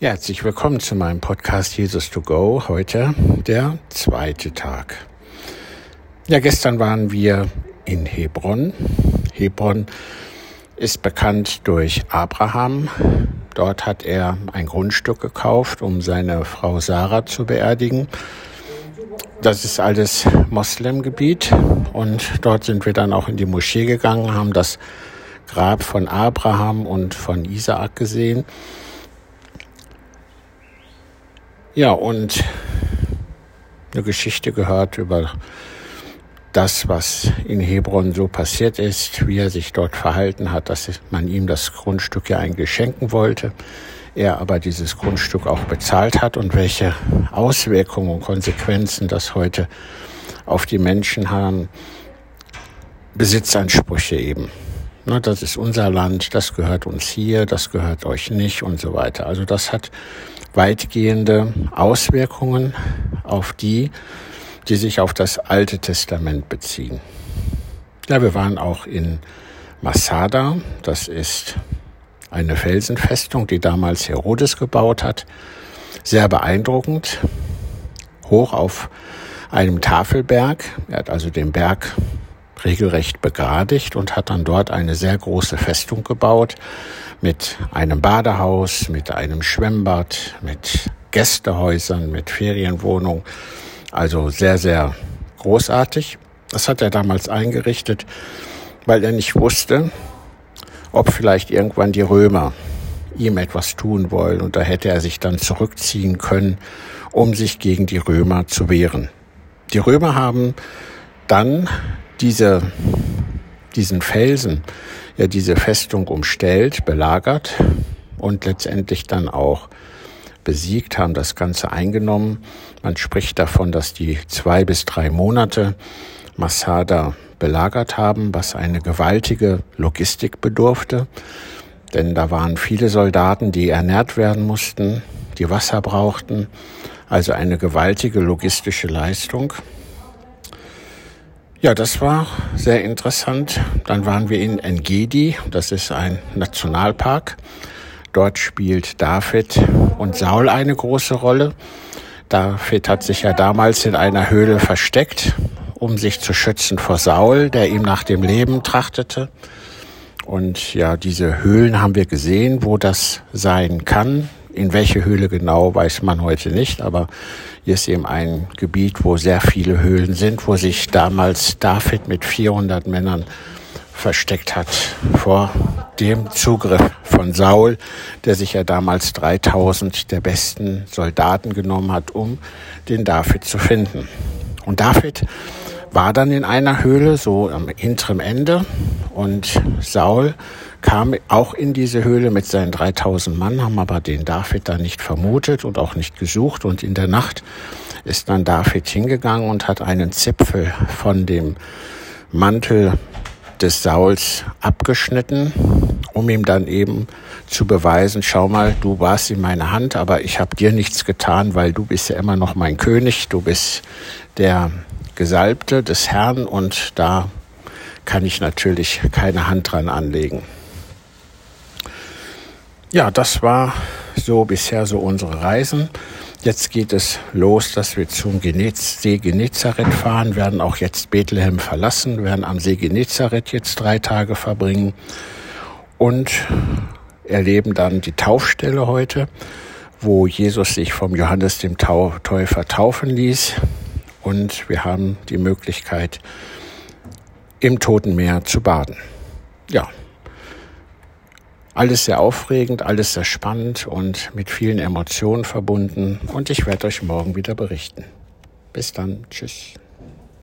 Ja, herzlich willkommen zu meinem Podcast Jesus to Go. Heute der zweite Tag. Ja, gestern waren wir in Hebron. Hebron ist bekannt durch Abraham. Dort hat er ein Grundstück gekauft, um seine Frau Sarah zu beerdigen. Das ist alles Moslemgebiet und dort sind wir dann auch in die Moschee gegangen, haben das Grab von Abraham und von Isaak gesehen ja, und eine Geschichte gehört über das, was in Hebron so passiert ist, wie er sich dort verhalten hat, dass man ihm das Grundstück ja eigentlich schenken wollte, er aber dieses Grundstück auch bezahlt hat und welche Auswirkungen und Konsequenzen das heute auf die Menschen haben. Besitzansprüche eben. Das ist unser Land, das gehört uns hier, das gehört euch nicht und so weiter. Also das hat weitgehende Auswirkungen auf die, die sich auf das Alte Testament beziehen. Ja, wir waren auch in Masada, das ist eine Felsenfestung, die damals Herodes gebaut hat. Sehr beeindruckend, hoch auf einem Tafelberg. Er hat also den Berg regelrecht begradigt und hat dann dort eine sehr große Festung gebaut mit einem Badehaus, mit einem Schwimmbad, mit Gästehäusern, mit Ferienwohnungen. Also sehr, sehr großartig. Das hat er damals eingerichtet, weil er nicht wusste, ob vielleicht irgendwann die Römer ihm etwas tun wollen. Und da hätte er sich dann zurückziehen können, um sich gegen die Römer zu wehren. Die Römer haben dann diese, diesen Felsen, ja diese Festung umstellt, belagert und letztendlich dann auch besiegt, haben das Ganze eingenommen. Man spricht davon, dass die zwei bis drei Monate Masada belagert haben, was eine gewaltige Logistik bedurfte. Denn da waren viele Soldaten, die ernährt werden mussten, die Wasser brauchten. Also eine gewaltige logistische Leistung. Ja, das war sehr interessant. Dann waren wir in Engedi, das ist ein Nationalpark. Dort spielt David und Saul eine große Rolle. David hat sich ja damals in einer Höhle versteckt, um sich zu schützen vor Saul, der ihm nach dem Leben trachtete. Und ja, diese Höhlen haben wir gesehen, wo das sein kann. In welche Höhle genau, weiß man heute nicht, aber hier ist eben ein Gebiet, wo sehr viele Höhlen sind, wo sich damals David mit 400 Männern versteckt hat vor dem Zugriff von Saul, der sich ja damals 3000 der besten Soldaten genommen hat, um den David zu finden. Und David war dann in einer Höhle, so am hinteren Ende. Und Saul kam auch in diese Höhle mit seinen 3000 Mann, haben aber den David da nicht vermutet und auch nicht gesucht. Und in der Nacht ist dann David hingegangen und hat einen Zipfel von dem Mantel des Sauls abgeschnitten, um ihm dann eben zu beweisen, schau mal, du warst in meiner Hand, aber ich habe dir nichts getan, weil du bist ja immer noch mein König, du bist der Gesalbte des Herrn und da kann ich natürlich keine Hand dran anlegen. Ja, das war so bisher so unsere Reisen. Jetzt geht es los, dass wir zum See Genezareth fahren, werden auch jetzt Bethlehem verlassen, werden am See Genezareth jetzt drei Tage verbringen und erleben dann die Taufstelle heute, wo Jesus sich vom Johannes dem Täufer taufen ließ und wir haben die Möglichkeit, im Toten Meer zu baden. Ja, alles sehr aufregend, alles sehr spannend und mit vielen Emotionen verbunden und ich werde euch morgen wieder berichten. Bis dann, tschüss.